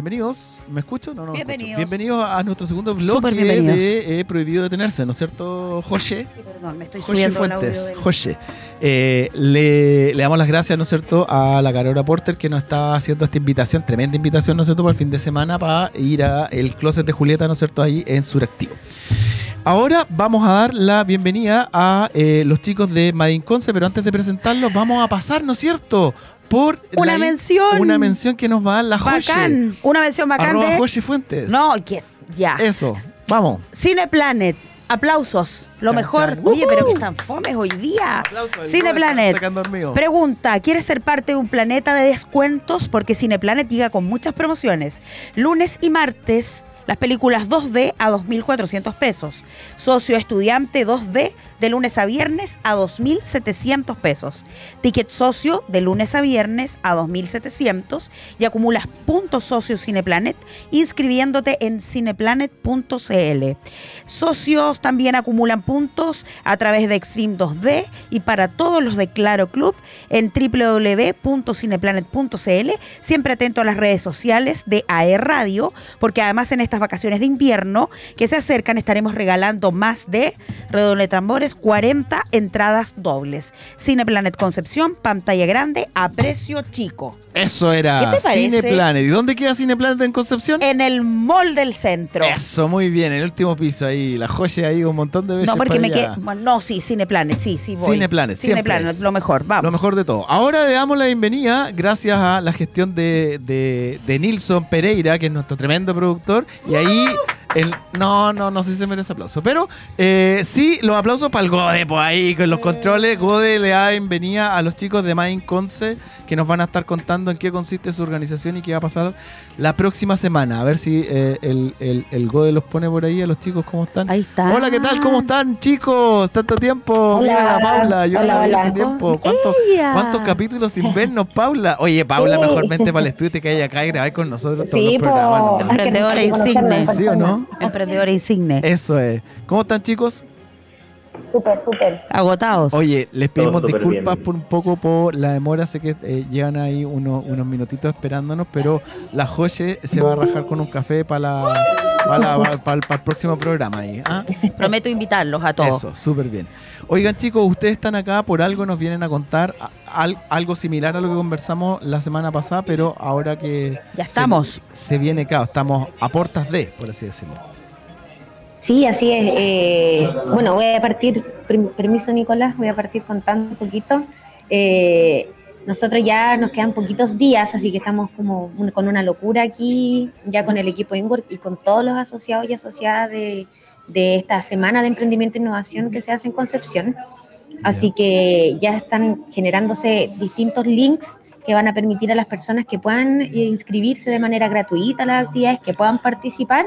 Bienvenidos, ¿me escucho? No, no. Bienvenidos. Bienvenidos a nuestro segundo bloque de eh, Prohibido Detenerse, ¿no es cierto, José? Perdón, me estoy José Fuentes, del- José. Eh, le, le damos las gracias, ¿no es cierto?, a la Carora Porter que nos está haciendo esta invitación, tremenda invitación, ¿no es cierto?, para el fin de semana para ir a el closet de Julieta, ¿no es cierto?, ahí en Suractivo. Ahora vamos a dar la bienvenida a eh, los chicos de Madin Conce, pero antes de presentarlos vamos a pasar, ¿no es cierto?, por Una la- mención. una mención que nos va a dar la. Bacán. Una mención bacán Arroba de... Fuentes. No, que ya. Eso, vamos. Cineplanet. Aplausos. Lo Chan, mejor. chan. Oye, pero que Ujú. están fomes hoy día. Aplausos, Cineplanet. Pregunta, ¿quieres ser parte de un planeta de descuentos? Porque Cineplanet llega con muchas promociones. Lunes y martes, las películas 2D a 2.400 pesos. Socio estudiante 2D de lunes a viernes a 2.700 pesos. Ticket socio de lunes a viernes a 2.700 y acumulas puntos socio Cineplanet inscribiéndote en cineplanet.cl. Socios también acumulan puntos a través de Extreme 2D y para todos los de Claro Club en www.cineplanet.cl. Siempre atento a las redes sociales de AE Radio, porque además en estas vacaciones de invierno que se acercan estaremos regalando más de, redoble de tambores, 40 entradas dobles. Cineplanet Concepción, pantalla grande a precio chico. Eso era ¿Qué te parece? Cineplanet. ¿Y dónde queda Cineplanet en Concepción? En el mall del centro. Eso, muy bien, en el último piso ahí, la joya ahí un montón de veces. No, porque para me quedé. bueno, No, sí, Cineplanet, sí, sí voy. Cineplanet, Cineplanet, lo mejor, vamos. Lo mejor de todo. Ahora le damos la bienvenida gracias a la gestión de, de, de Nilson Pereira, que es nuestro tremendo productor. Y ahí, el, no, no, no sé si se merece aplauso. Pero eh, sí, los aplausos para el Gode, pues ahí con los controles. Gode le da bienvenida a los chicos de Mind Conce, que nos van a estar contando en qué consiste su organización y qué va a pasar la próxima semana. A ver si eh, el, el, el Gode los pone por ahí a los chicos, ¿cómo están? Ahí está. Hola, ¿qué tal? ¿Cómo están, chicos? Tanto tiempo. Hola. Mira la Paula. Yo no Hola, la vi hace tiempo. ¿Cuántos, Ella. ¿Cuántos capítulos sin vernos, Paula? Oye, Paula, Sí. mejor vente para el estudio y te caes acá y grabar con nosotros todos Sí, los programas. po. ¿no? Conocernos insigne. ¿Sí o persona. No? Emprendedora insigne. Eso es. ¿Cómo están, chicos? Súper, súper. Agotados. Oye, les pedimos disculpas bien. por un poco por la demora. Sé que eh, llegan ahí unos, unos minutitos esperándonos, pero la Joche se va a rajar con un café para la, para la- para- para el próximo programa ahí. ¿ah? Prometo invitarlos a todos. Eso, súper bien. Oigan, chicos, ustedes están acá por algo, nos vienen a contar algo similar a lo que conversamos la semana pasada, pero ahora que Ya estamos. se, se viene, claro, estamos a portas de, por así decirlo. Sí, así es. eh, bueno, voy a partir, per- permiso Nicolás, voy a partir contando un poquito. Eh, nosotros ya nos quedan poquitos días, así que estamos como un- con una locura aquí, ya con el equipo Inwork y con todos los asociados y asociadas de, de esta semana de emprendimiento e innovación que se hace en Concepción. Así que ya están generándose distintos links que van a permitir a las personas que puedan eh, inscribirse de manera gratuita a las actividades, que puedan participar.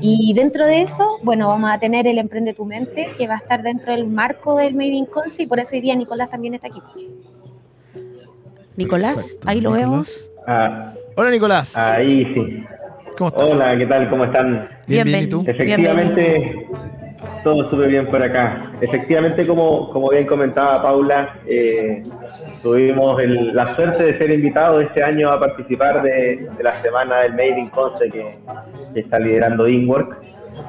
Y dentro de eso, bueno, vamos a tener el Emprende tu Mente, que va a estar dentro del marco del Made in Conce, y por eso hoy día Nicolás también está aquí. Nicolás, Perfecto. ahí lo Nicolás. vemos. Ah, Hola, Nicolás. ahí sí. ¿Cómo estás? Hola, ¿qué tal? ¿Cómo están? Bien, bien, ¿y tú? Efectivamente, todo súper bien por acá. Efectivamente, como, como bien comentaba Paula, eh, tuvimos el- la suerte de ser invitados este año a participar de, de la semana del Made in Conce que, que está liderando Inwork.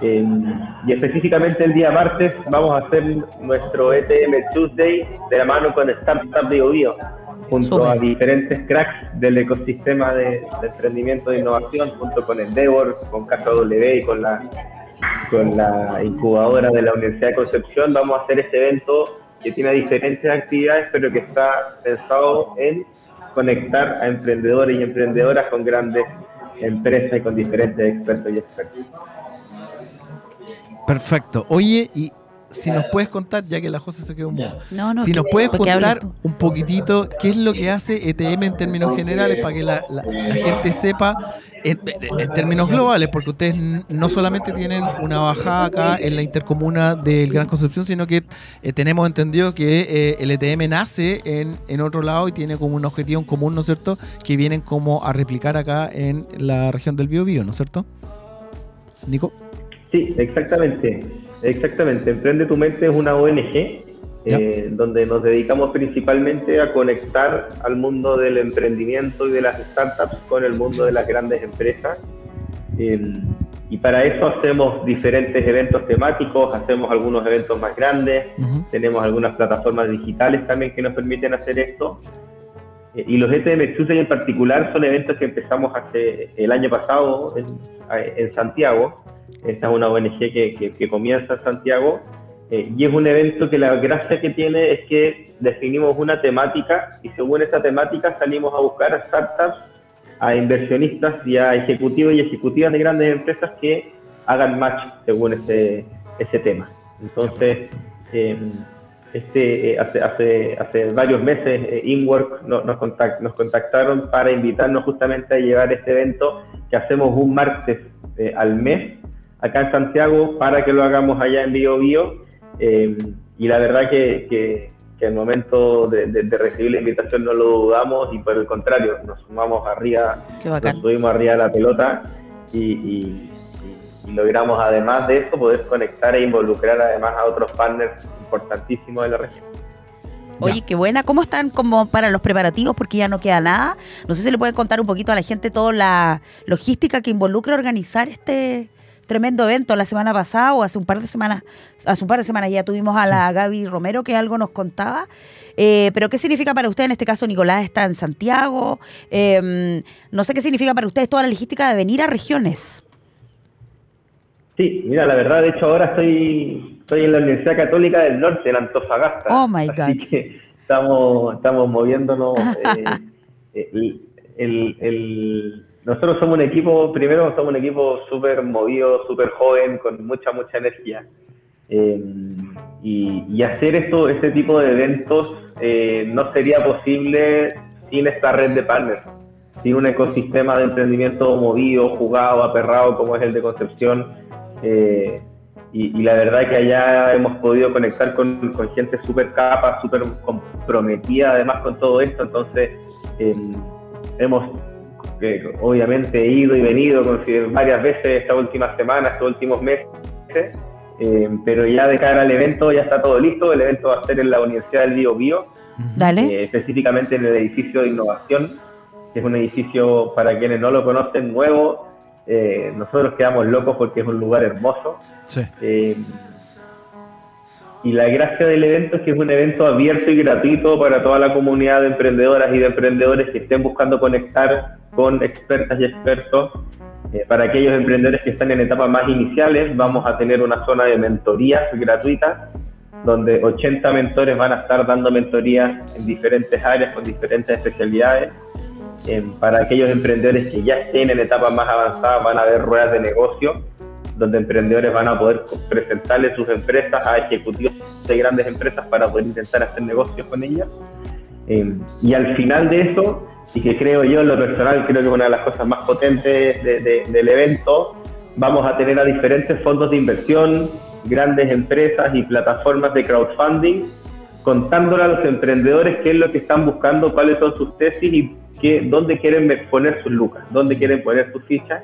Eh, y específicamente el día martes vamos a hacer nuestro ETM Tuesday de la mano con Startup Bio Bio, junto a diferentes cracks del ecosistema de, de emprendimiento e innovación, junto con Endeavor, con KW y con la, con la incubadora de la Universidad de Concepción. Vamos a hacer este evento que tiene diferentes actividades, pero que está pensado en conectar a emprendedores y emprendedoras con grandes empresas y con diferentes expertos y expertos. Perfecto. Oye, y si nos puedes contar, ya que la José se quedó muda, No, no, si nos puedes contar un poquitito qué es lo que hace ETM en términos generales para que la, la- la gente sepa en, en términos globales, porque ustedes no solamente tienen una bajada acá en la intercomuna del Gran Concepción, sino que eh, tenemos entendido que eh, el ETM nace en, en otro lado y tiene como un objetivo en común, ¿no es cierto?, que vienen como a replicar acá en la región del Biobío, ¿no es cierto? Nico. Sí, exactamente. Exactamente. Emprende tu mente es una ONG eh, donde nos dedicamos principalmente a conectar al mundo del emprendimiento y de las startups con el mundo de las grandes empresas. Eh, y para eso hacemos diferentes eventos temáticos, hacemos algunos eventos más grandes, tenemos algunas plataformas digitales también que nos permiten hacer esto. Eh, y los ETM Tuesday en particular son eventos que empezamos hace el año pasado en, en Santiago. Esta es una ONG que, que, comienza en Santiago eh, y es un evento que la gracia que tiene es que definimos una temática y según esa temática salimos a buscar a startups, a inversionistas y a ejecutivos y ejecutivas de grandes empresas que hagan match según ese, ese tema. Entonces, este, eh, hace, hace, hace, varios meses eh, InWork nos, nos, nos, contactaron para invitarnos justamente a llevar este evento que hacemos un martes eh, al mes acá en Santiago para que lo hagamos allá en Bio Bio. y la verdad que, que, que al momento de, de, recibir la invitación no lo dudamos y por el contrario, nos sumamos arriba, nos subimos arriba de la pelota y, y y logramos además de eso poder conectar e involucrar además a otros partners importantísimos de la región. Oye, qué buena. ¿Cómo están como para los preparativos? Porque ya no queda nada. No sé si le pueden contar un poquito a la gente toda la logística que involucra organizar este tremendo evento la semana pasada o hace un par de semanas, hace un par de semanas ya tuvimos a la Gaby Romero que algo nos contaba. Eh, pero ¿qué significa para usted? En este caso, Nicolás está en Santiago. Em, no sé qué significa para ustedes toda la logística de venir a regiones. Sí, mira, la verdad, de hecho ahora estoy, estoy en la Universidad Católica del Norte, en Antofagasta. Oh, my God. Así que estamos, estamos moviéndonos. Eh, el, nosotros somos un equipo, primero somos un equipo súper movido, súper joven, con mucha, mucha energía. Eh, y, hacer esto, este tipo de eventos eh, no sería posible sin esta red de partners, sin un ecosistema de emprendimiento movido, jugado, aperrado como es el de Concepción eh, y, la verdad que allá hemos podido conectar con, gente súper capa, súper comprometida además con todo esto, entonces em, hemos eh, obviamente ido y venido varias veces esta última semana, estos últimos meses, em, pero ya de cara al evento ya está todo listo, el evento va a ser en la Universidad del Bio Bio, eh, específicamente en el edificio de innovación, que es un edificio para quienes no lo conocen nuevo, eh, nosotros quedamos locos porque es un lugar hermoso. Eh, y la gracia del evento es que es un evento abierto y gratuito para toda la comunidad de emprendedoras y de emprendedores que estén buscando conectar con expertas y expertos. Eh, para aquellos emprendedores que están en etapas más iniciales, vamos a tener una zona de mentorías gratuitas, donde 80 mentores van a estar dando mentorías en diferentes áreas, con diferentes especialidades para aquellos emprendedores que ya estén en etapas más avanzadas, van a haber ruedas de negocio donde emprendedores van a poder presentarle sus empresas a ejecutivos de grandes empresas para poder intentar hacer negocios con ellas. Em, y al final de eso, y que creo yo en lo personal, creo que es una de las cosas más potentes del evento, vamos a tener a diferentes fondos de inversión, grandes empresas y plataformas de crowdfunding contándole a los emprendedores qué es lo que están buscando, cuáles son sus tesis y qué, dónde quieren poner sus lucas, dónde quieren poner sus fichas.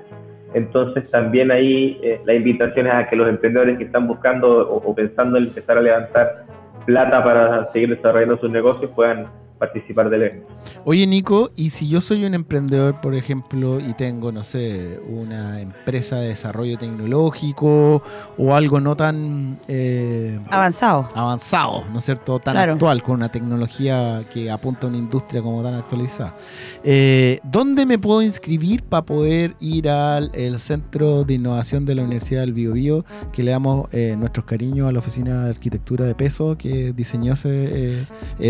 Entonces también ahí eh, la invitación es a que los emprendedores que están buscando o, o pensando en empezar a levantar plata para seguir desarrollando sus negocios puedan participar del evento. Oye, Nico, y si yo soy un emprendedor, por ejemplo, y tengo, no sé, una empresa de desarrollo tecnológico o algo no tan... Eh, avanzado. Avanzado, ¿no es cierto? Tan actual, con una tecnología que apunta a una industria como tan actualizada. Eh, ¿Dónde me puedo inscribir para poder ir al Centro de Innovación de la Universidad del Biobío, que le damos eh, nuestros cariños a la Oficina de Arquitectura de Peso, que diseñó ese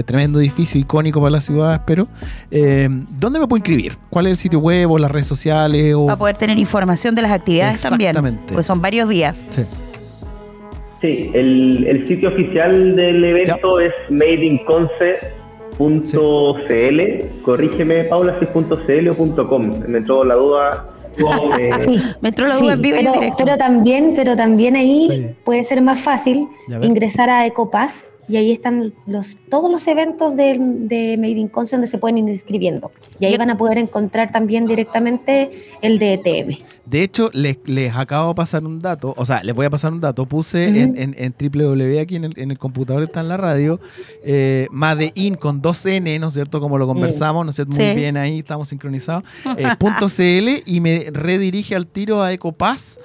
tremendo edificio y para la ciudad, espero. Eh, ¿Dónde me puedo inscribir? ¿Cuál es el sitio web o las redes sociales? O... Para poder tener información de las actividades también. Pues son varios días. Sí. Sí, el, sitio oficial del evento es madeinconce.cl. Corrígeme, Paula, si .cl o .com. Me entró la duda. Eh, sí, me entró la duda en pero, Pero también, pero también ahí puede ser más fácil ingresar a Ecopass y ahí están los, todos los eventos de, de Made in Conce donde se pueden ir inscribiendo. Y ahí van a poder encontrar también directamente el de ETM. De hecho, les, les acabo de pasar un dato, o sea, les voy a pasar un dato. Puse en, en, en www aquí en el, en el computador, está en la radio, eh, Made in con dos N, ¿no es cierto? Como lo conversamos, ¿no es cierto? Muy Sí. bien ahí, estamos sincronizados. eh, punto .cl y me redirige al tiro a Ecopass.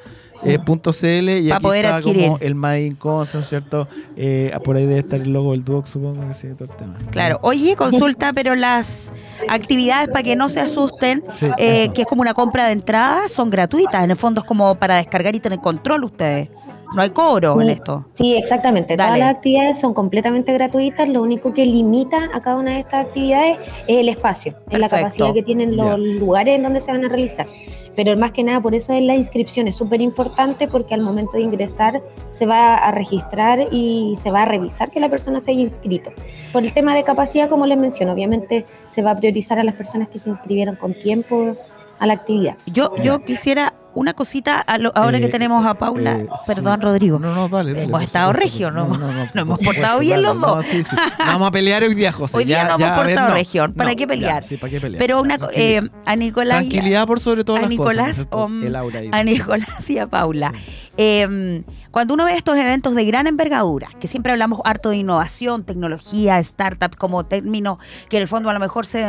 Eh, punto .cl y Pa' aquí poder está adquirir. como el Made in Conce, ¿no es cierto? Eh, por ahí debe estar el logo del Duoc, supongo que sí, todo el tema. Claro. Oye, consulta, pero las actividades para que no se asusten, Sí, eh, que es como una compra de entrada, son gratuitas. En el fondo es como para descargar y tener control ustedes. No hay cobro en esto. Sí, exactamente. Dale. Todas las actividades son completamente gratuitas. Lo único que limita a cada una de estas actividades es el espacio, es la capacidad que tienen los lugares en donde se van a realizar. Pero más que nada, por eso es la inscripción. Es súper importante porque al momento de ingresar se va a registrar y se va a revisar que la persona se haya inscrito. Por el tema de capacidad, como les menciono, obviamente se va a priorizar a las personas que se inscribieron con tiempo a la actividad. Yo, yo quisiera una cosita a lo- ahora que Eh, tenemos a Paula. eh, Perdón, sí. Rodrigo. No, no, dale, dale. Hemos estado supuesto, regio, por- ¿no? no, no, Nos hemos portado bien los dos. No, sí, sí. No vamos a pelear hoy día, José. Hoy día Ya, no hemos ya, ver, portado no. región. ¿Para No, qué pelear? ya, sí, ¿para qué pelear? Pero una, eh, a Nicolás Tranquilidad por sobre todas a las Nicolás, cosas. ¿no el aura a Nicolás y a Paula. Eh, cuando uno ve estos eventos de gran envergadura, que siempre hablamos harto de innovación, tecnología, startup, como términos que en el fondo a lo mejor se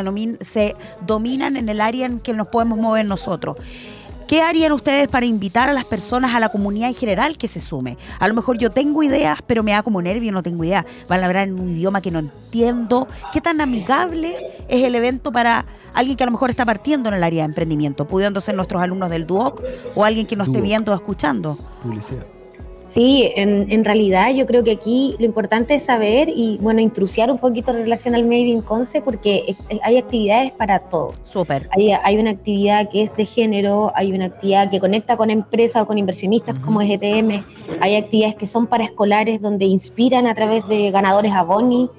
dominan en el área en que nos podemos mover nosotros. ¿Qué harían ustedes para invitar a las personas, a la comunidad en general que se sume? A lo mejor yo tengo ideas, pero me da como nervio, no tengo idea. Van a hablar en un idioma que no entiendo. ¿Qué tan amigable es el evento para alguien que a lo mejor está partiendo en el área de emprendimiento, pudiendo ser nuestros alumnos del DUOC o alguien que nos esté viendo o escuchando? Publicidad. Sí, en, en realidad yo creo que aquí lo importante es saber y, bueno, intrusiar un poquito en relación al Made in Conce porque hay actividades para todo. Súper. Hay, hay una actividad que es de género, hay una actividad que conecta con empresas o con inversionistas Ujú. como es ETM, hay actividades que son para escolares donde inspiran a través de ganadores a Boni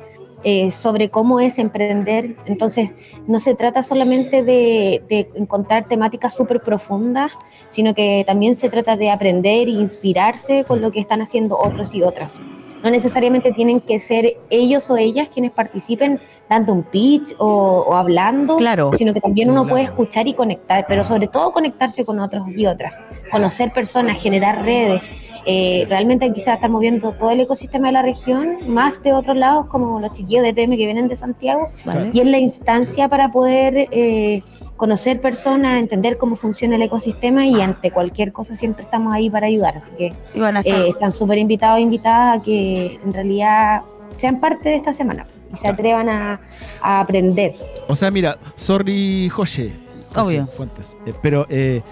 eh, sobre cómo es emprender. Entonces, no se trata solamente de, de encontrar temáticas súper profundas, sino que también se trata de aprender e inspirarse con lo que están haciendo otros y otras. No necesariamente tienen que ser ellos o ellas quienes participen dando un pitch o, o hablando, Claro. sino que también uno Claro. puede escuchar y conectar, pero sobre todo conectarse con otros y otras, conocer personas, generar redes. Eh, realmente a estar moviendo todo el ecosistema de la región, más de otros lados como los chiquillos de TM que vienen de Santiago, ¿vale? y es la instancia para poder eh, conocer personas, entender cómo funciona el ecosistema y ante cualquier cosa siempre estamos ahí para ayudar. Así que eh, están súper invitados e invitadas a que en realidad sean parte de esta semana y se atrevan a, a aprender. O sea, mira, sorry, José. Obvio. Fuentes. Eh, pero eh,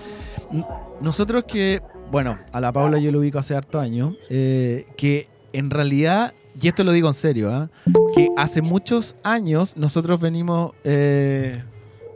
nosotros que, bueno, a la Paula yo lo ubico hace harto años, eh, que en realidad, y esto lo digo en serio, ¿ah? que hace muchos años nosotros venimos, eh,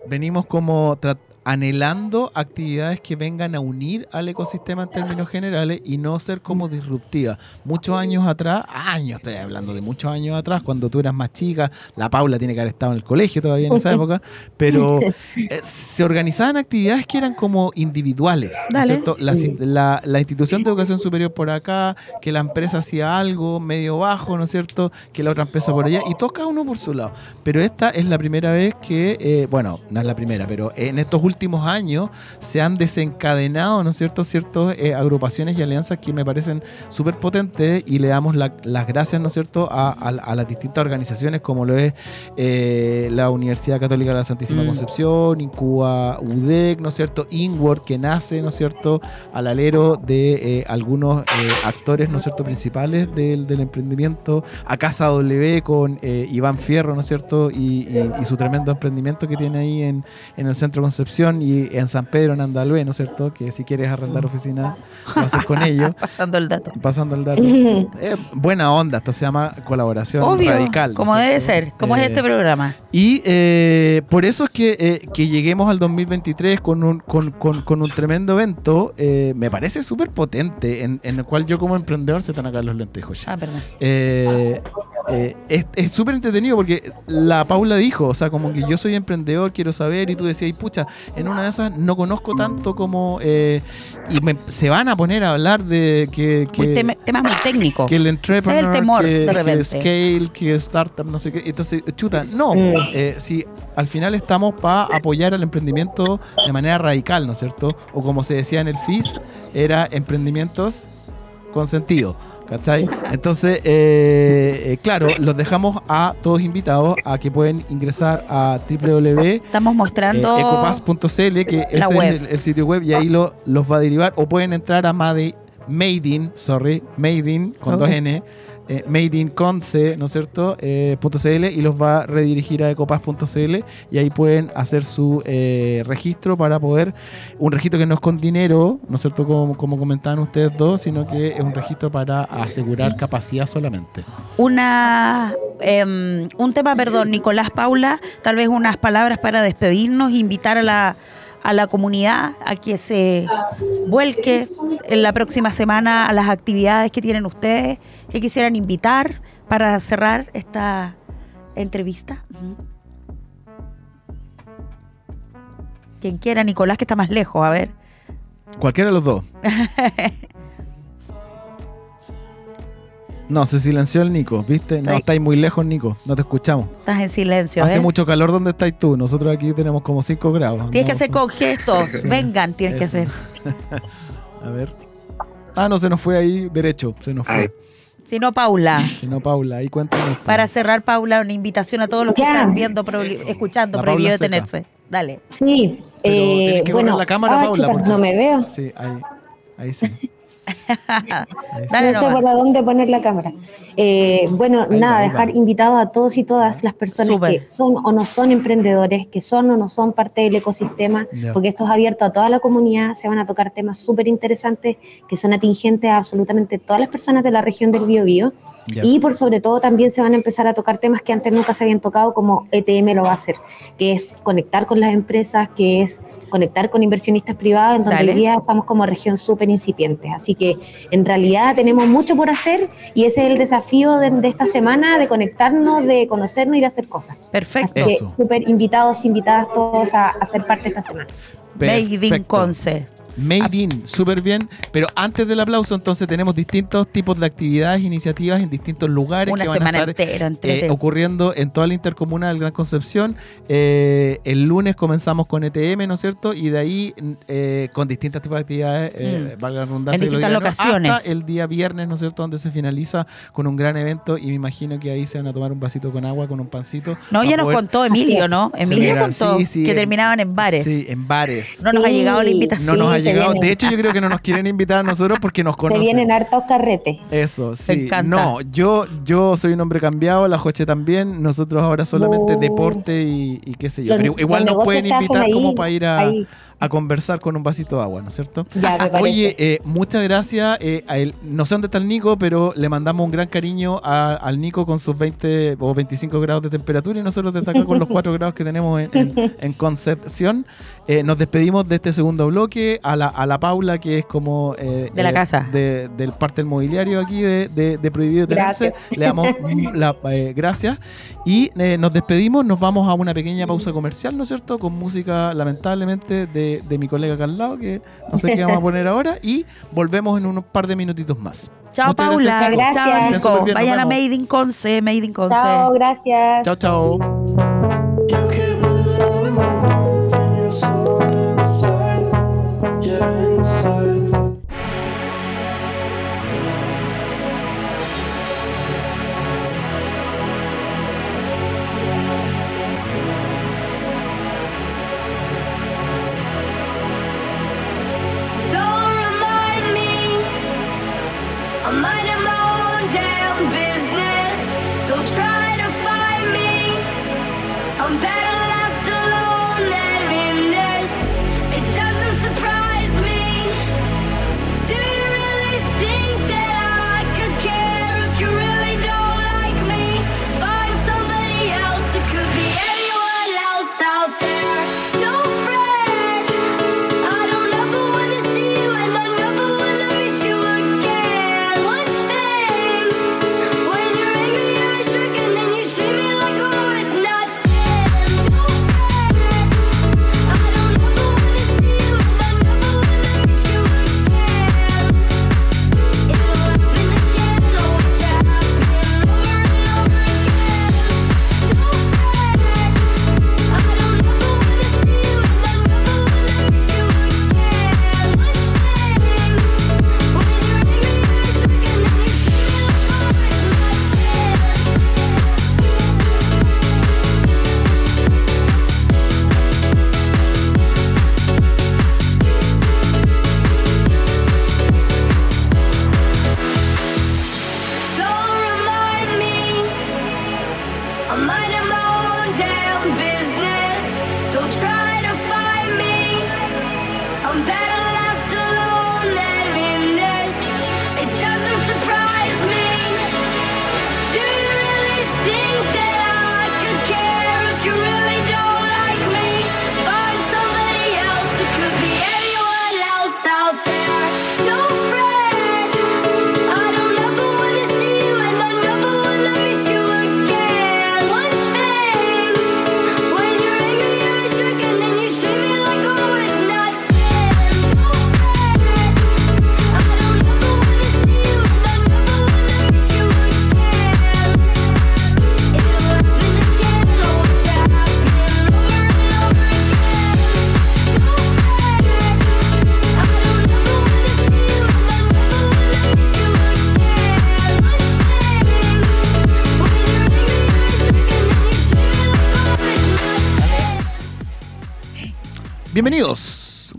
venimos como tra- anhelando actividades que vengan a unir al ecosistema en términos generales y no ser como disruptivas. Muchos años atrás, años, estoy hablando de muchos años atrás, cuando tú eras más chica, la Paula tiene que haber estado en el colegio todavía en esa época, pero eh, se organizaban actividades que eran como individuales, ¿no es cierto? La, la- la institución de educación superior por acá, que la empresa hacía algo medio bajo, ¿no es cierto? Que la otra empresa por allá, y todos cada uno por su lado. Pero esta es la primera vez que, eh, bueno, no es la primera, pero en estos últimos años se han desencadenado, ¿no es cierto?, ciertas eh, agrupaciones y alianzas que me parecen súper potentes y le damos la- las gracias, ¿no es cierto?, a, a- a las distintas organizaciones como lo es eh, la Universidad Católica de la Santísima Mm. Concepción, Incuba UDEC, ¿no es cierto?, Inward, que nace, ¿no es cierto?, al alero de eh, algunos actores, ¿no es cierto?, principales del, del emprendimiento, a Casa W con Iván Fierro, ¿no es cierto?, y, y- y su tremendo emprendimiento que tiene ahí en, en el Centro Concepción y en San Pedro, en Andalue, ¿no es cierto?, que si quieres arrendar oficina, lo haces con ellos. pasando el dato. Pasando el dato. Eh, buena onda, esto se llama colaboración Obvio, radical. ¿no es como debe ser, como es Eh, este programa. y eh, por eso es que, eh, que lleguemos al 2023 con un, con, con- con un tremendo evento, eh, me parece súper potente, en, en el cual yo como emprendedor se están acá los lentes, José. Ah, perdón. Eh, es es súper entretenido porque la Paula dijo, o sea, como que yo soy emprendedor, quiero saber, y tú decías, y pucha, en una de esas no conozco tanto como... eh, y me- se van a poner a hablar de que... Muy que temas muy técnicos. que el entrepreneur, es el temor, que, de que repente. scale, que startup, no sé qué. Entonces, chuta, no. Mm. eh, si al final estamos para apoyar al emprendimiento de manera radical, ¿no es cierto? O como se decía en el FIS, era emprendimientos con sentido. ¿Cachai? Entonces, eh, eh, claro, los dejamos a todos invitados a que pueden ingresar a www Estamos mostrando eh, ecopass.cl, que es el, el sitio web y ahí lo, los va a derivar. O pueden entrar a Made, Made in, sorry, Made in con dos N, eh, Made in con C, ¿no es cierto? Eh, y los va a redirigir a ecopass.cl y ahí pueden hacer su eh, registro para poder, un registro que no es con dinero, ¿no es cierto? Como, como comentaban ustedes dos, sino que es un registro para asegurar capacidad solamente. una em, un tema, perdón, Nicolás Paula, tal vez unas palabras para despedirnos, invitar a la a la comunidad a que se vuelque en la próxima semana a las actividades que tienen ustedes, que quisieran invitar para cerrar esta entrevista. Quien quiera, Nicolás, que está más lejos, a ver. Cualquiera de los dos. No, se silenció el Nico, ¿viste? No, estáis muy lejos, Nico. No te escuchamos. Estás en silencio. Hace ¿eh? mucho calor donde estáis tú. Nosotros aquí tenemos como 5 grados. Tienes ¿no? que hacer con gestos. Vengan, tienes que hacer. A ver. Ah, no, se nos fue ahí derecho. Se nos fue. Si no, Paula. Si no, Paula, ahí cuéntanos. Para cerrar, Paula, una invitación a todos los que Ya. están viendo, escuchando, La prohibido detenerse. Dale. Sí, Pero eh, que bueno, la cámara, ah, Paula, no me veo. Sí, ahí. Ahí sí. Dale no sé por dónde poner la cámara. Eh, bueno, Ahí nada, va, dejar va. invitados a todos y todas las personas que son o no son emprendedores, que son o no son parte del ecosistema, porque esto es abierto a toda la comunidad, se van a tocar temas súper interesantes que son atingentes a absolutamente todas las personas de la región del Biobío. Ya. Y por sobre todo también se van a empezar a tocar temas que antes nunca se habían tocado, como ETM lo va a hacer, que es conectar con las empresas, que es conectar con inversionistas privados, en donde Dale. hoy día estamos como región súper incipientes. Así que en realidad tenemos mucho por hacer y ese es el desafío de, de esta semana, de conectarnos, de conocernos y de hacer cosas. Perfecto. Así que súper invitados, invitadas todos a, a ser parte esta semana. Perfecto. Conce. Made in, súper bien. Pero antes del aplauso, entonces tenemos distintos tipos de actividades, iniciativas en distintos lugares Una que van semana a estar entera, eh, ocurriendo en toda la intercomuna del Gran Concepción. Eh, el lunes comenzamos con ETM, ¿no es cierto? Y de ahí eh, con distintos tipos de actividades, Mm. valga la redundancia. En lo distintas ¿no? locaciones. Hasta el día viernes, ¿no es cierto? Donde se finaliza con un gran evento y me imagino que ahí se van a tomar un vasito con agua, con un pancito. No, ya nos contó Emilio, ¿no? Emilio contó Sí, sí, que en- terminaban en bares. Sí, en bares. No nos ha llegado la No invitación. nos ha llegado. vienen. De hecho, yo creo que no nos quieren invitar a nosotros porque nos Se conocen. vienen hartos carretes. Eso, sí. encanta. No, yo, yo soy un hombre cambiado, la Joche también. Nosotros ahora solamente Oh. deporte y, y qué sé yo. Los- Pero igual nos pueden se invitar como para ir a, ahí. A conversar con un vasito de agua, ¿no es cierto? Ya, me. Oye, eh, muchas gracias. eh, a él. No sé dónde está el Nico, pero le mandamos un gran cariño a- al Nico con sus 20 o 25 grados de temperatura y nosotros desde acá con los 4 grados que tenemos en, en- en Concepción. Eh, nos despedimos de este segundo bloque. A la, a la Paula, que es como... eh, De la eh, casa. De, del parte del mobiliario aquí de, de- de Prohibido Tenerse. Le damos mm, la, eh, gracias. Y nos despedimos. Nos vamos a una pequeña pausa comercial, ¿no es cierto? Con música, lamentablemente, de, de mi colega acá al lado, que no sé qué vamos a poner ahora. Y volvemos en unos par de minutitos más. Chao, Muchas Paula. gracias. Chao, Gracias. Nico. Vayan a. Made in Conce, Made in Conce. Chao, gracias. Chao, chao.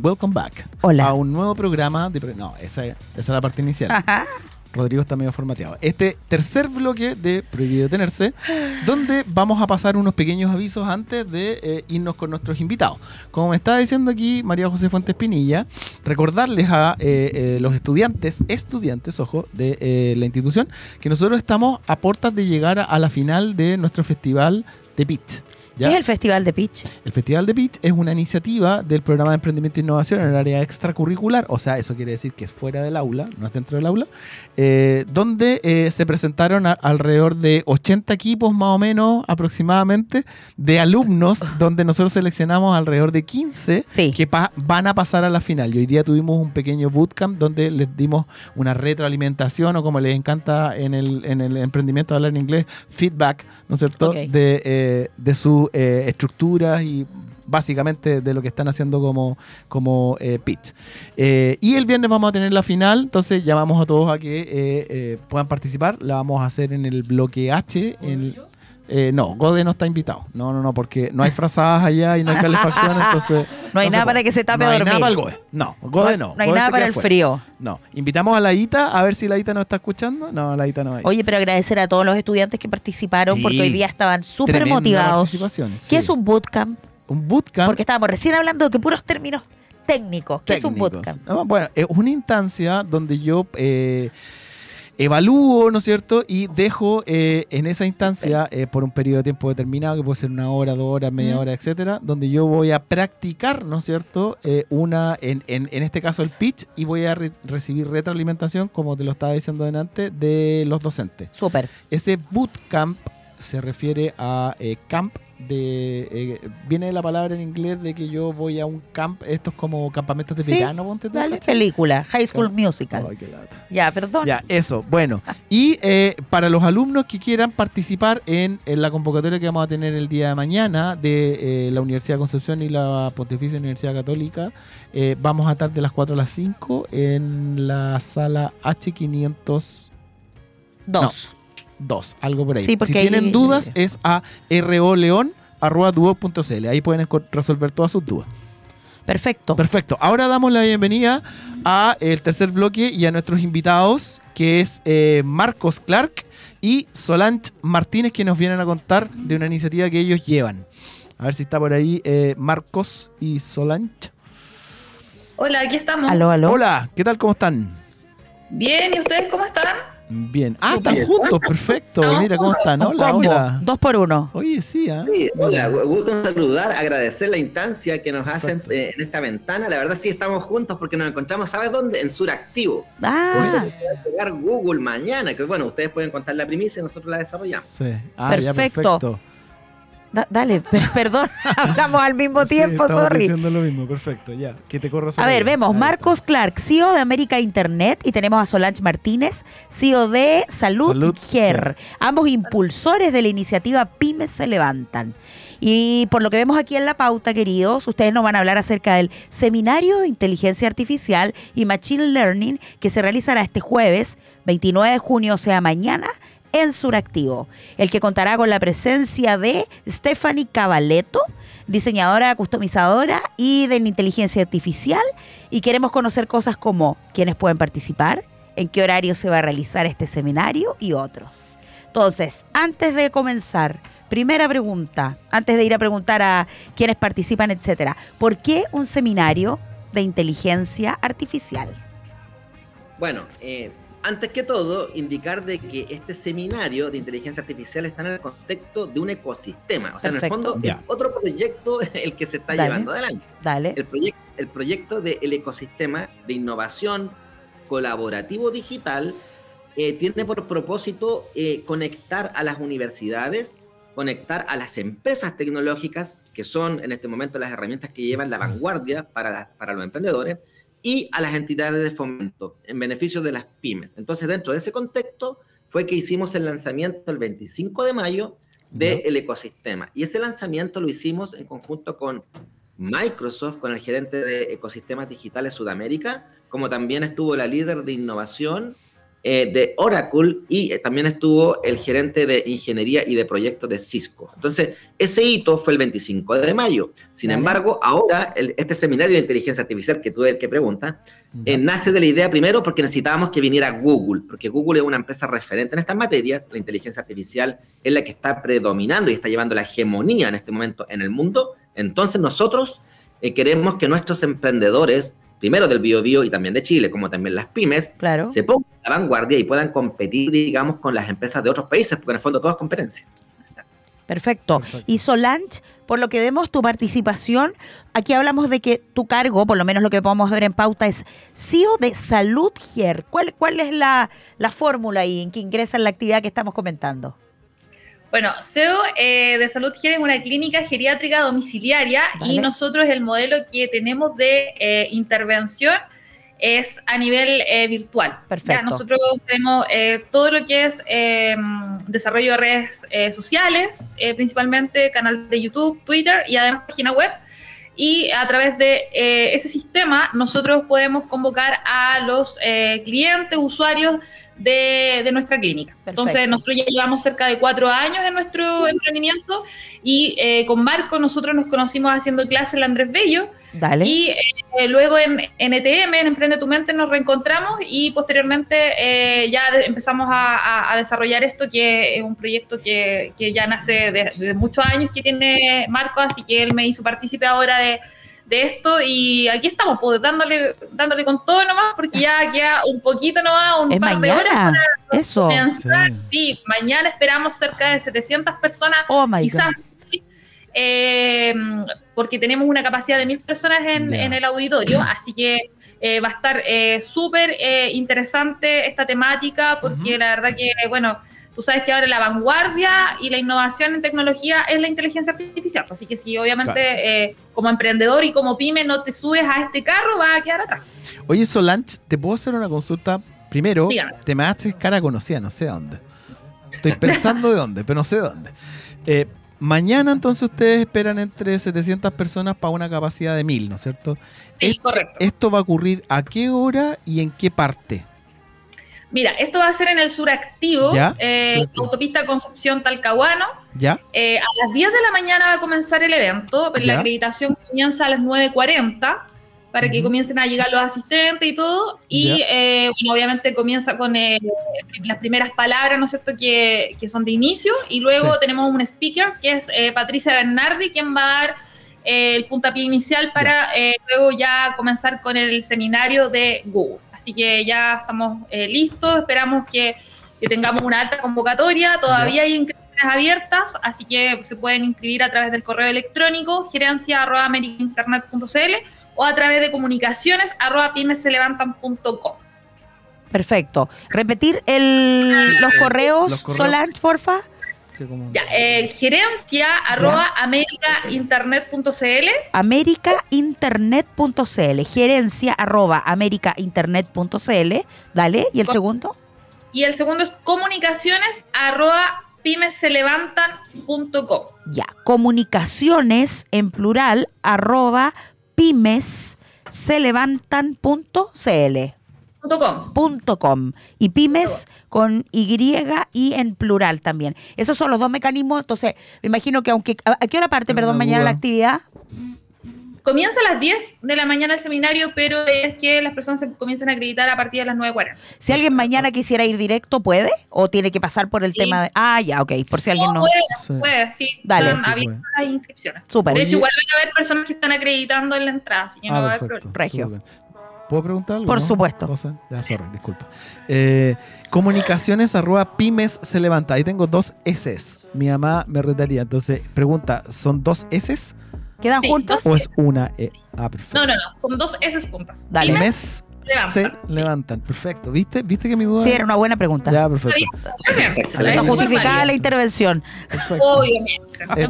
Welcome back. Hola. A un nuevo programa de... No, esa, esa es la parte inicial. Ajá. Rodrigo está medio formateado. Este tercer bloque de Prohibido Detenerse, donde vamos a pasar unos pequeños avisos antes de eh, irnos con nuestros invitados. Como me estaba diciendo aquí María José Fuentes Pinilla, recordarles a eh, eh, los estudiantes, estudiantes, ojo, de eh, la institución, que nosotros estamos a puertas de llegar a, a la final de nuestro festival de PIT. ¿Qué es el Festival de Pitch? El Festival de Pitch es una iniciativa del programa de emprendimiento e innovación en el área extracurricular, o sea, eso quiere decir que es fuera del aula, no es dentro del aula, eh, donde eh, se presentaron a- alrededor de 80 equipos más o menos aproximadamente de alumnos, donde nosotros seleccionamos alrededor de 15 Sí. que van a pasar a la final. Y hoy día tuvimos un pequeño bootcamp donde les dimos una retroalimentación o como les encanta en el, en el emprendimiento hablar en inglés, feedback, ¿no es cierto?, de, eh, de sus eh, estructuras y básicamente de lo que están haciendo como, como eh, PIT. Eh, y el viernes vamos a tener la final, entonces llamamos a todos a que eh, eh, puedan participar. La vamos a hacer en el bloque H. En, eh, no, Gode no está invitado. No, no, no, porque no hay frazadas allá y no hay calefacción, entonces... No hay nada para que se tape no a hay dormir. nada para el Gode. No, Gode no. No hay Gode nada para el fuera. frío. No. Invitamos a la Ita a ver si la Ita nos está escuchando. No, la Ita no hay. Oye, pero agradecer a todos los estudiantes que participaron Sí. porque hoy día estaban súper motivados. participación, sí. ¿Qué es un bootcamp? Un bootcamp. Porque estábamos recién hablando de que puros términos técnicos. ¿Qué es un bootcamp? Bueno, es una instancia donde yo eh, evalúo, ¿no es cierto? Y dejo eh, en esa instancia, eh, por un periodo de tiempo determinado, que puede ser una hora, dos horas, media Mm. hora, etcétera, donde yo voy a practicar, ¿no es cierto? Eh, una, en, en, en este caso el pitch, y voy a re- recibir retroalimentación, como te lo estaba diciendo delante, de los docentes. Súper. Ese bootcamp se refiere a eh, camp de eh, viene de la palabra en inglés de que yo voy a un camp estos como campamentos de Sí, verano ponte tú, película. High School Musical. Ya, perdón. Ya, eso, bueno. Y eh, para los alumnos que quieran participar en, en la convocatoria que vamos a tener el día de mañana de eh, la Universidad de Concepción y la Pontificia Universidad Católica, eh, vamos a estar de las 4 a las 5 en la sala H502, Dos. Algo por ahí. Sí, porque si ahí- tienen dudas, es a roleón.duo.cl. Ahí pueden resolver todas sus dudas. Perfecto. Perfecto. Ahora damos la bienvenida a el tercer bloque y a nuestros invitados, que es eh, Marcos Clark y Solange Martínez, que nos vienen a contar de una iniciativa que ellos llevan. A ver si está por ahí eh, Marcos y Solange. Hola, aquí estamos. Aló, aló. Hola, ¿qué tal? ¿Cómo están? Bien, ¿y ustedes cómo están? Bien. Ah, están juntos, perfecto. Mira cómo están. Hola, hola. Dos por uno. Oye, sí, ¿ah? Sí, hola, gusto saludar, agradecer la instancia que nos hacen eh, en esta ventana. La verdad sí estamos juntos porque nos encontramos, ¿sabes dónde? En Suractivo. Ah, Google mañana, que bueno, ustedes pueden contar la primicia y nosotros la desarrollamos. Sí. Ah, ya, Perfecto. Da- dale, per- perdón. Hablamos al mismo Sí, tiempo, estamos sorry. diciendo lo mismo, perfecto, ya. Que te corro A ver, vemos, Ahí está. Marcos Clark, CEO de América Internet, y tenemos a Solange Martínez, CEO de Salud, Salud GER, ambos impulsores de la iniciativa Pymes se levantan. Y por lo que vemos aquí en la pauta, queridos, ustedes nos van a hablar acerca del seminario de inteligencia artificial y machine learning que se realizará este jueves, 29 de junio, o sea, mañana, en Suractivo, el que contará con la presencia de Stephanie Cavaleto, diseñadora, customizadora y de inteligencia artificial. Y queremos conocer cosas como quiénes pueden participar, en qué horario se va a realizar este seminario y otros. Entonces, antes de comenzar, primera pregunta, antes de ir a preguntar a quienes participan, etcétera, ¿por qué un seminario de inteligencia artificial? Bueno, eh, antes que todo, indicar de que este seminario de inteligencia artificial está en el contexto de un ecosistema. O sea, Perfecto. en el fondo Ya. es otro proyecto el que se está Dale. llevando adelante. Dale. El, proyec- el proyecto del ecosistema de innovación colaborativo digital eh, tiene por propósito eh, conectar a las universidades, conectar a las empresas tecnológicas, que son en este momento las herramientas que llevan la vanguardia para, para los emprendedores, y a las entidades de fomento en beneficio de las pymes. Entonces, dentro de ese contexto, fue que hicimos el lanzamiento el 25 de mayo del ecosistema. Y ese lanzamiento lo hicimos en conjunto con Microsoft, con el gerente de ecosistemas digitales Sudamérica, como también estuvo la líder de innovación eh, de Oracle y eh, también estuvo el gerente de ingeniería y de proyectos de Cisco. Entonces, ese hito fue el 25 de mayo. Sin Vale. embargo, ahora el- este seminario de inteligencia artificial que tú eres el que pregunta, eh, nace de la idea primero porque necesitábamos que viniera Google, porque Google es una empresa referente en estas materias, la inteligencia artificial es la que está predominando y está llevando la hegemonía en este momento en el mundo. Entonces nosotros eh, queremos que nuestros emprendedores, primero del Bio y también de Chile, como también las pymes, Claro. se pongan a la vanguardia y puedan competir, digamos, con las empresas de otros países, porque en el fondo todo es competencia. Perfecto. Perfecto. Y Solange, por lo que vemos tu participación, aquí hablamos de que tu cargo, por lo menos lo que podemos ver en pauta, es CEO de Salud Here. ¿Cuál, cuál es la, la fórmula ahí en que ingresa en la actividad que estamos comentando? Bueno, CEO eh, de Salud Gere es una clínica geriátrica domiciliaria Vale. y nosotros el modelo que tenemos de eh, intervención es a nivel eh, virtual. Perfecto. Ya, nosotros tenemos eh, todo lo que es eh, desarrollo de redes sociales, principalmente canal de YouTube, Twitter y además página web. Y a través de ese sistema nosotros podemos convocar a los eh, clientes, usuarios de, de nuestra clínica. Entonces nosotros ya llevamos cerca de cuatro años en nuestro emprendimiento y eh, con Marco nosotros nos conocimos haciendo clases en la Andrés Bello Dale. y eh, luego en, en ETM, en Emprende tu Mente, nos reencontramos y posteriormente eh, ya de- empezamos a, a- a desarrollar esto, que es un proyecto que, que ya nace de, de muchos años que tiene Marco, así que él me hizo partícipe ahora de, de esto y aquí estamos, pues, dándole, dándole con todo nomás, porque ya queda un poquito nomás, un es par de horas mañana. Eso. comenzar. Sí. Sí, mañana esperamos cerca de 700 personas Oh my quizás God. eh, porque tenemos una capacidad de mil personas en el auditorio, así que eh, va a estar eh, súper eh, interesante esta temática, porque la verdad que, bueno, tú sabes que ahora la vanguardia y la innovación en tecnología es la inteligencia artificial, así que si obviamente eh, como emprendedor y como pyme no te subes a este carro, va a quedar atrás. Oye, Solange, ¿te puedo hacer una consulta? Primero, Dígame. te me das cara conocida, no sé dónde. Estoy pensando de dónde, pero no sé dónde. Eh, mañana entonces ustedes esperan entre 700 personas para una capacidad de 1000, ¿no es cierto? Sí, Esto- correcto. ¿Esto va a ocurrir a qué hora y en qué parte? Mira, esto va a ser en el sur activo, eh, autopista Concepción Talcahuano. ¿Ya? Eh, a las 10 de la mañana va a comenzar el evento, pero la Ya. acreditación comienza a las 9.40 para que comiencen a llegar los asistentes y todo. Y eh, bueno, obviamente comienza con eh, las primeras palabras, ¿no es cierto?, que, que son de inicio. Y luego Sí. tenemos un speaker que es eh, Patricia Bernardi, quien va a dar eh, el puntapié inicial para eh, luego ya comenzar con el seminario de Google. Así que ya estamos eh, listos, esperamos que, que tengamos una alta convocatoria, todavía hay inscripciones abiertas, así que se pueden inscribir a través del correo electrónico gerencia.americainternet.cl o a través de comunicaciones arroba pymeselevantan.com. Perfecto. Repetir el, los correos, los correos. Solange, porfa. Que como- Ya, eh, gerencia arroba americainternet.cl americainternet.cl, gerencia arroba americainternet.cl. Dale, ¿y el Con- segundo? y el segundo es comunicaciones arroba pymeselevantan.com. Ya, comunicaciones en plural arroba pymes se levantan.cl. com. punto com y pymes con Y y en plural también. Esos son los dos mecanismos. Entonces, me imagino que aunque... ¿A qué hora parte, perdón, mañana la actividad? Comienza a las 10 de la mañana el seminario, pero es que las personas se comiencen a acreditar a partir de las 9.40. Si alguien mañana quisiera ir directo, ¿puede? ¿O tiene que pasar por el Sí. tema de... Ah, ya, ok, por si alguien no... puede, Sí. puede, sí. Dale. Están Sí, abiertas las inscripciones. Súper. De hecho, igual van a haber personas que están acreditando en la entrada, así que no va a Ah, haber problema. Regio. ¿Puedo preguntar algo? Por no? supuesto. Cosa- Ya, sorry, disculpa. Eh, comunicaciones arroba pymes se levanta. Ahí tengo dos S. Mi mamá me retaría. Entonces, pregunta, ¿son dos S ¿Quedan Sí, juntos? o es una E? Ah, perfecto. No, no, no. Son dos S juntas. Dale. Pymes, levantan, se sí. levantan. Perfecto. ¿Viste? ¿Viste que mi duda? Sí, era una buena pregunta. Ya, perfecto. Está justificada la intervención. perfecto. Obviamente. Eh,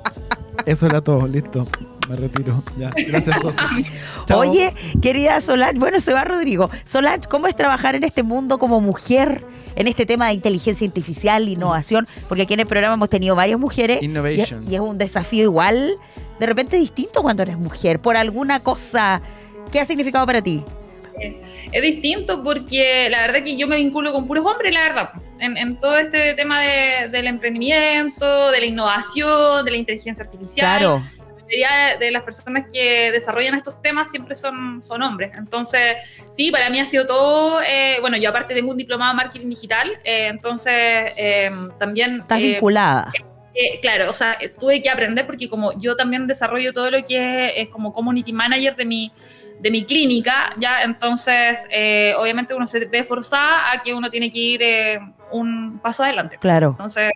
Eso era todo. Listo. Me retiro. Ya. Gracias, José. Chao. Oye, querida Solange, bueno, se va Rodrigo. Solange, ¿cómo es trabajar en este mundo como mujer, en este tema de inteligencia artificial, innovación? Porque aquí en el programa hemos tenido varias mujeres. y es- Innovation. Y, es un desafío igual, de repente distinto cuando eres mujer, por alguna cosa. ¿Qué ha significado para ti? eh, es distinto porque la verdad que yo me vinculo con puros hombres, la verdad, en, en todo este tema de- del emprendimiento, de la innovación, de la inteligencia artificial. Claro. Mayoría de las personas que desarrollan estos temas siempre son, son hombres. Entonces, sí, para mí ha sido todo, eh, bueno, yo aparte tengo un diplomado en marketing digital, eh, entonces eh, también... Estás eh, vinculada. eh, claro, o sea, tuve que aprender porque como yo también desarrollo todo lo que es, es como community manager de mi, de mi clínica, ya, entonces eh, obviamente uno se ve forzada a que uno tiene que ir eh, un paso adelante. Claro. Entonces,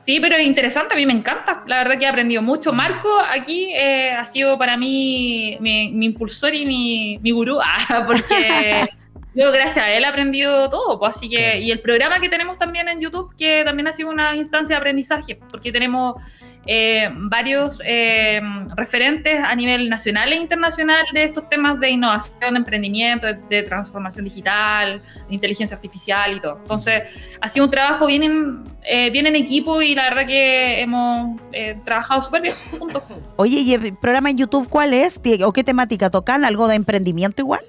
sí, pero es interesante, a mí me encanta. La verdad que he aprendido mucho. Marco aquí eh, ha sido para mí mi, mi impulsor y mi, mi gurú, ah, porque yo gracias a él he aprendido todo. Pues, así que, y el programa que tenemos también en YouTube, que también ha sido una instancia de aprendizaje, porque tenemos eh, varios eh, referentes a nivel nacional e internacional de estos temas de innovación, de emprendimiento, de, transformación digital, de inteligencia artificial y todo. Entonces, ha sido un trabajo bien en, eh, equipo y la verdad que hemos eh, trabajado súper bien juntos. Oye, ¿y el programa en YouTube cuál es? ¿Tie- ¿O qué temática tocan? ¿Algo de emprendimiento igual?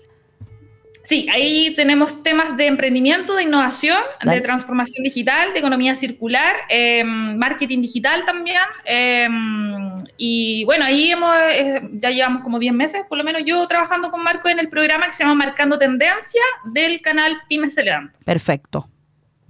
Sí, ahí tenemos temas de emprendimiento, de innovación, Dale. de transformación digital, de economía circular, eh, marketing digital también. eh, y bueno, ahí hemos, eh, ya llevamos como 10 meses, por lo menos yo trabajando con Marco en el programa que se llama Marcando Tendencia del canal Pymes se levanta. Perfecto.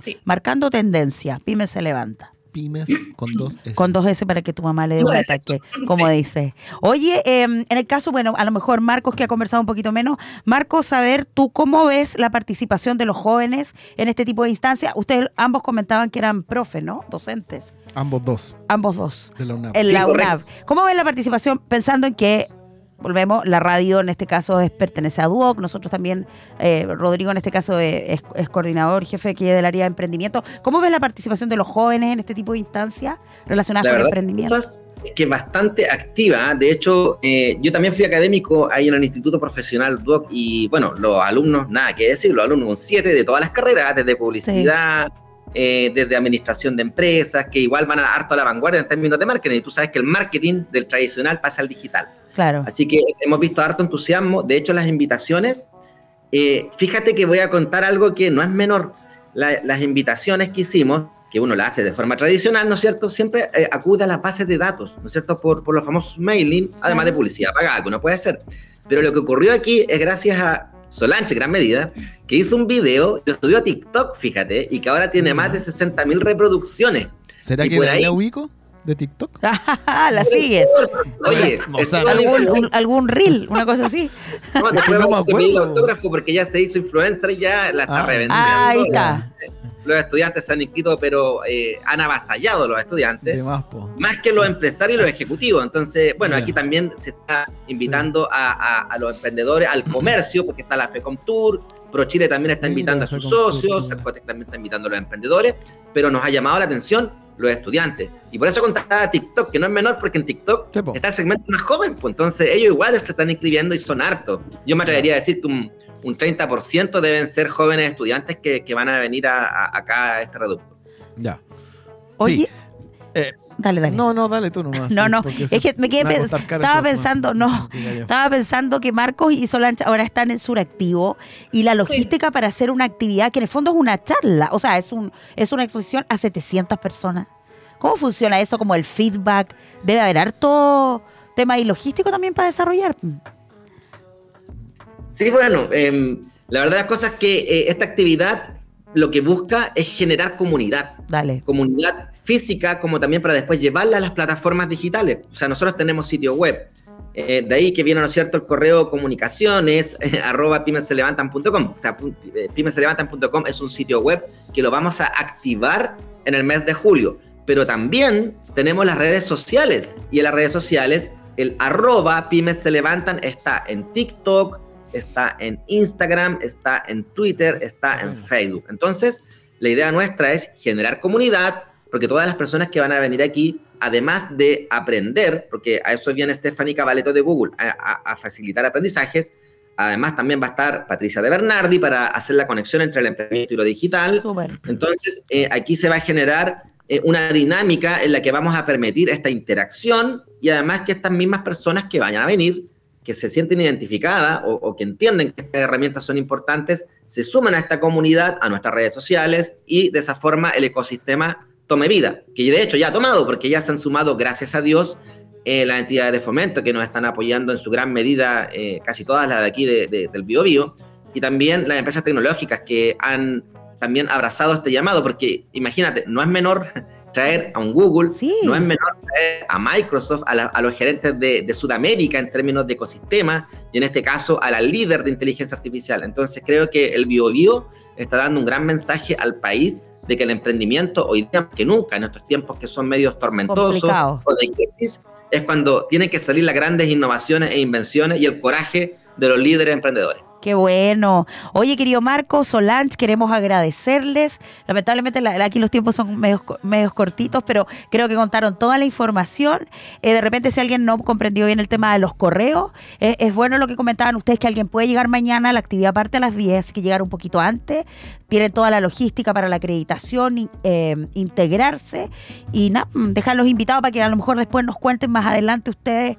Sí. Marcando tendencia. Pyme se levanta. Pymes con dos S. Con dos S para que tu mamá le dé un ataque, como Sí. dice. Oye, eh, en el caso, bueno, a lo mejor Marcos, que ha conversado un poquito menos. Marcos, saber tú cómo ves la participación de los jóvenes en este tipo de instancias. Ustedes ambos comentaban que eran profes, ¿no? Docentes. Ambos dos Ambos dos. de la. En Sí, la correcto. UNAV. ¿Cómo ven la participación pensando en que, volvemos, la radio en este caso es, pertenece a Duoc, nosotros también, eh, Rodrigo en este caso eh, es, es coordinador, jefe aquí del área de emprendimiento. ¿Cómo ves la participación de los jóvenes en este tipo de instancias relacionadas La con el emprendimiento? cosas que bastante activa. De hecho, eh, yo también fui académico ahí en el Instituto Profesional DUOC y bueno, los alumnos, nada que decir, los alumnos 7 de todas las carreras, desde publicidad, eh, desde administración de empresas, que igual van a harto a la vanguardia en términos de marketing. Y tú sabes que el marketing del tradicional pasa al digital. Claro. Así que hemos visto harto entusiasmo. De hecho, las invitaciones, eh, fíjate que voy a contar algo que no es menor. La- las invitaciones que hicimos, que uno las hace de forma tradicional, ¿no es cierto? Siempre eh, acude a las bases de datos, ¿no es cierto? Por, por los famosos mailing, además de publicidad pagada, que uno puede hacer. Pero lo que ocurrió aquí es gracias a Solange, gran medida, que hizo un video, lo subió a TikTok, fíjate, y que ahora tiene más de 60 mil reproducciones. ¿Será y que por de ahí la ubico? ¿De TikTok? la sigues. Oye, O sea, está ¿Algún, un- algún reel, una cosa así. No, después No me acuerdo. autógrafo porque ya se hizo influencer y ya la está Ah. revendiendo. Ahí está. Los estudiantes se han inscrito, pero eh, han avasallado los estudiantes. Más, que los empresarios y los ejecutivos. Entonces, bueno, aquí también se está invitando a, a- a los emprendedores, al comercio, porque está la FECOM Tour, ProChile también está invitando a sus socios. Cercotec también está invitando a los emprendedores, pero nos ha llamado la atención los estudiantes. Y por eso contactaba TikTok, que no es menor, porque en TikTok Sí, po. está el segmento más joven, pues entonces ellos igual se están inscribiendo y son hartos. Yo me atrevería a decir que un, un 30% deben ser jóvenes estudiantes que, que van a venir a, a- acá a este reducto. Ya. Oye, Sí. Eh, dale, dale. No, no, dale tú nomás. No, sí, no, es que me quedé pens- estaba eso, pensando, no. Estaba pensando que Marcos y Solange ahora están en Suractivo y la logística para hacer una actividad que en el fondo es una charla, o sea, es, un, es una exposición a 700 personas. ¿Cómo funciona eso? Como el feedback. Debe haber harto tema y logístico también para desarrollar. Sí, bueno, em, la verdad de las cosas es que eh, esta actividad lo que busca es generar comunidad. Dale. comunidad física como también para después llevarla a las plataformas digitales. O sea, nosotros tenemos sitio web. Eh, de ahí que viene, ¿no es cierto?, el correo comunicaciones eh, arroba pymeselevantan.com. O sea, eh, pymeselevantan.com es un sitio web que lo vamos a activar en el mes de julio. Pero también tenemos las redes sociales. Y en las redes sociales, el arroba pymes se levantan está en TikTok, está en Instagram, está en Twitter, está en Facebook. Entonces, la idea nuestra es generar comunidad, porque todas las personas que van a venir aquí, además de aprender, porque a eso viene Stephanie Cavaleto de Google, a, a- a facilitar aprendizajes, además también va a estar Patricia de Bernardi para hacer la conexión entre el emprendimiento y lo digital. Entonces, eh, aquí se va a generar eh, una dinámica en la que vamos a permitir esta interacción y además que estas mismas personas que vayan a venir, que se sienten identificadas o, que entienden que estas herramientas son importantes, se sumen a esta comunidad, a nuestras redes sociales y de esa forma el ecosistema tome vida, que de hecho ya ha tomado, porque ya se han sumado, gracias a Dios, eh, las entidades de fomento que nos están apoyando en su gran medida, eh, casi todas las de aquí de- de- del Biobío, y también las empresas tecnológicas que han también abrazado este llamado, porque imagínate, no es menor traer a un Google, Sí. no es menor traer a Microsoft, a, la- a los gerentes de, de Sudamérica en términos de ecosistema, y en este caso a la líder de inteligencia artificial. Entonces creo que el BioBio está dando un gran mensaje al país de que el emprendimiento hoy día más que nunca, en estos tiempos que son medios tormentosos Complicado. o de crisis, es cuando tienen que salir las grandes innovaciones e invenciones y el coraje de los líderes emprendedores. Qué bueno. Oye, querido Marco, Solange, queremos agradecerles. Lamentablemente la- aquí los tiempos son medios, co- medios cortitos, pero creo que contaron toda la información. Eh, de repente, si alguien no comprendió bien el tema de los correos, es bueno lo que comentaban ustedes, que alguien puede llegar mañana, la actividad parte a las 10, así que llegar un poquito antes. Tienen toda la logística para la acreditación, eh, integrarse y nada, dejarlos invitados para que a lo mejor después nos cuenten más adelante ustedes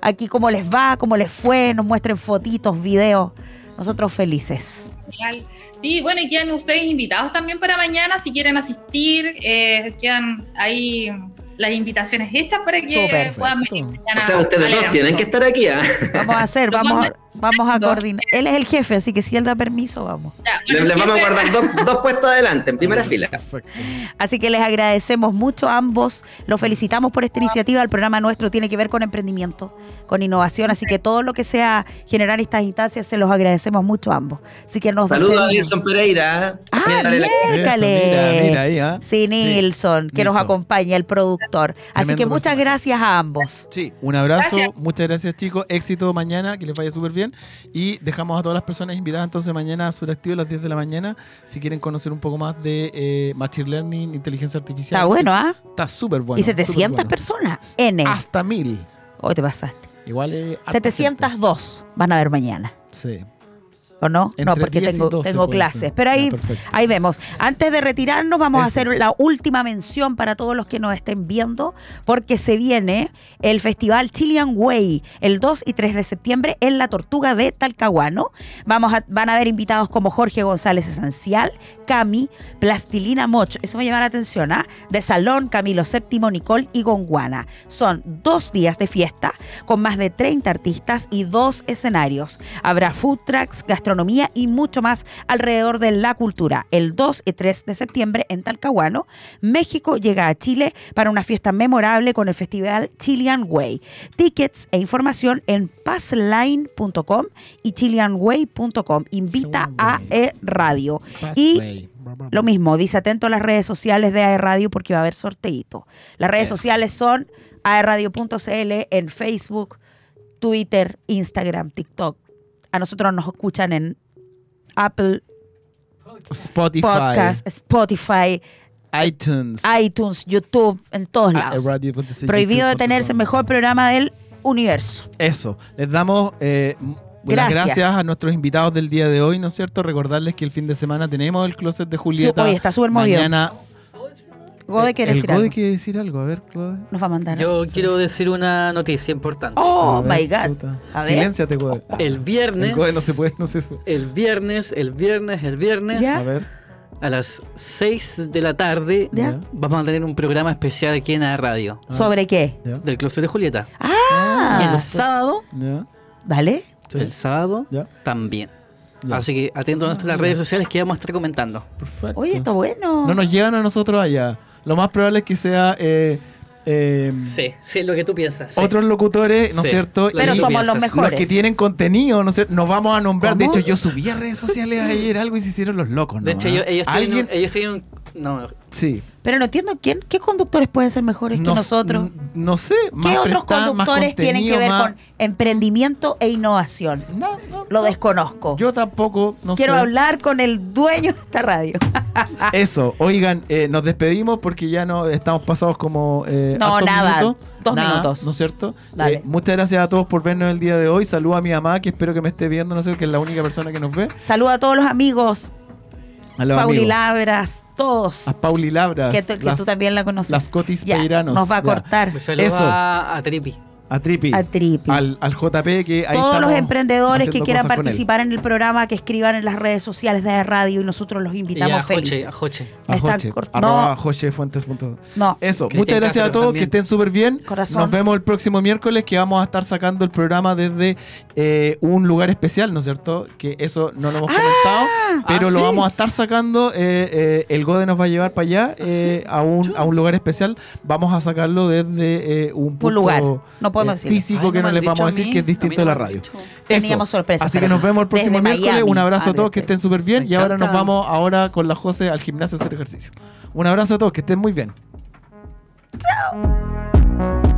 aquí cómo les va, cómo les fue, nos muestren fotitos, videos. Nosotros felices. Genial. Sí, bueno, y quedan ustedes invitados también para mañana si quieren asistir. eh, quedan ahí las invitaciones hechas para que puedan venir mañana. O sea, ustedes dos tienen que estar aquí. ¿ah? Vamos a hacer, vamos, vamos vamos a dos. coordinar. Él es el jefe, así que si él da permiso, vamos. Ya, Les, bueno, les vamos a guardar dos, dos puestos adelante, en primera fila. Perfecto. Así que les agradecemos mucho a ambos. Los felicitamos por esta iniciativa. El programa nuestro tiene que ver con emprendimiento, con innovación. Así que todo lo que sea generar estas instancias, se los agradecemos mucho a ambos. Así que nos Saludos a. Nilson Pereira. Ah, miércale. mira, mira ahí, ¿ah? Sí, Nilson, que nos acompaña, el productor. Así Tremendo que muchas personaje. gracias a ambos. Sí, un abrazo, Gracias. muchas gracias chicos, éxito mañana, que les vaya súper bien y dejamos a todas las personas invitadas entonces mañana a Suractivo a las 10 de la mañana si quieren conocer un poco más de eh, Machine Learning, inteligencia artificial. Está bueno, ¿ah? Está súper bueno. y súper 700 bueno. personas. N. Hasta mil. Hoy te pasaste. Igual harta 702 van a ver mañana. Sí. ¿O no? Entre no, porque 10 y tengo, 12 tengo clases. ser. Pero ahí, ahí vemos. Antes de retirarnos, vamos a hacer la última mención para todos los que nos estén viendo, porque se viene el Festival Chilean Way el 2 y 3 de septiembre en la Tortuga de Talcahuano. Vamos a, van a haber invitados como Jorge González Esencial, Cami, Plastilina Moch, eso me llama la atención, ¿ah? De Salón, Camilo VII, Nicole y Gonguana. Son dos días de fiesta con más de 30 artistas y dos escenarios. Habrá food trucks, gastronomía y mucho más alrededor de la cultura. El 2 y 3 de septiembre en Talcahuano, México llega a Chile para una fiesta memorable con el festival Chilean Way. Tickets e información en passline.com y chileanway.com. Invita a E Radio. Y lo mismo, dice atento a las redes sociales de AE Radio porque va a haber sorteito. Las redes sociales son aeradio.cl en Facebook, Twitter, Instagram, TikTok. A nosotros nos escuchan en Apple Spotify, Podcast, Spotify, iTunes, iTunes, YouTube, en todos Ah, lados. Prohibido detenerse, punto com. mejor programa del universo. Eso, les damos eh, Gracias. a nuestros invitados del día de hoy, ¿no es cierto? Recordarles que el fin de semana tenemos el closet de Julieta. Oye, está súper movido. Mañana. Gode quiere el decir Gode algo. quiere decir algo, a ver, Gode. Nos va a mandar. Yo quiero decir una noticia importante. Oh, A ver, my God. A ver. Silénciate, Gode. El viernes. El Gode no se puede, no se puede. El viernes, el viernes, el viernes, Ya. A ver. a las 6 de la tarde, Ya. vamos a tener un programa especial aquí en la radio ¿Sobre qué? Ya. del Closet de Julieta. Y Ah, el sábado, Ya. dale. Sí. el sábado Ya. también. Ya. Así que atento a nuestras redes sociales que vamos a estar comentando. Perfecto. Oye, está bueno. No nos llevan a nosotros allá. Lo más probable es que sea eh, eh, Sí, sí, lo que tú piensas. sí. otros locutores, ¿no es Sí. cierto? Pero Y somos los mejores. Los que tienen contenido, ¿no es cierto? Nos vamos a nombrar. De hecho, yo subí a redes sociales ayer algo y se hicieron los locos, ¿no? De hecho, ellos, ellos tienen, ellos tienen un- No, Sí. Pero no entiendo quién, qué conductores pueden ser mejores que No- nosotros. No sé. ¿Qué más otros prestada, más conductores tienen que ver más- con emprendimiento e innovación? No, no, Lo no. desconozco. Yo tampoco, no Quiero sé. hablar con el dueño de esta radio. Eso, oigan, eh, nos despedimos porque ya no estamos pasados como. eh, No, nada, minutos. dos Nada, minutos. ¿No es cierto? Dale. Eh, muchas gracias a todos por vernos el día de hoy. Saludo a mi mamá, que espero que me esté viendo, no sé, que es la única persona que nos ve. Saludo a todos los amigos, A los Pauli amigos. Labras, todos. A Pauli Labras. Que, tú- que las, tú también la conoces. las Cotis Ya, Peiranos. Nos va a Ya. cortar. me saluda Eso. a Tripi. A Tripi. A Tripi. Al, al JP que ahí Todos los emprendedores que quieran participar en el programa, que escriban en las redes sociales de radio y nosotros los Y invitamos a Joche, felices. a Joche. A están Joche, arroba no. No, Eso, Cristian muchas gracias a todos, también. que estén súper bien. Corazón. Nos vemos el próximo miércoles que vamos a estar sacando el programa desde eh, un lugar especial, ¿no es cierto? Que eso no lo hemos comentado, pero Ah, lo sí. vamos a estar sacando. eh, eh, el Gode nos va a llevar para allá eh, a, un, a un lugar especial. Vamos a sacarlo desde eh, un, punto, lugar. No podemos decirlo. físico que no les vamos a decir que es distinto de la radio. Teníamos Eso. sorpresa Así que nos vemos el desde próximo miércoles. Miami. Un abrazo a todos, que estén súper bien. Y ahora nos vamos ahora con la José al gimnasio a hacer ejercicio. Un abrazo a todos, que estén muy bien. Chao.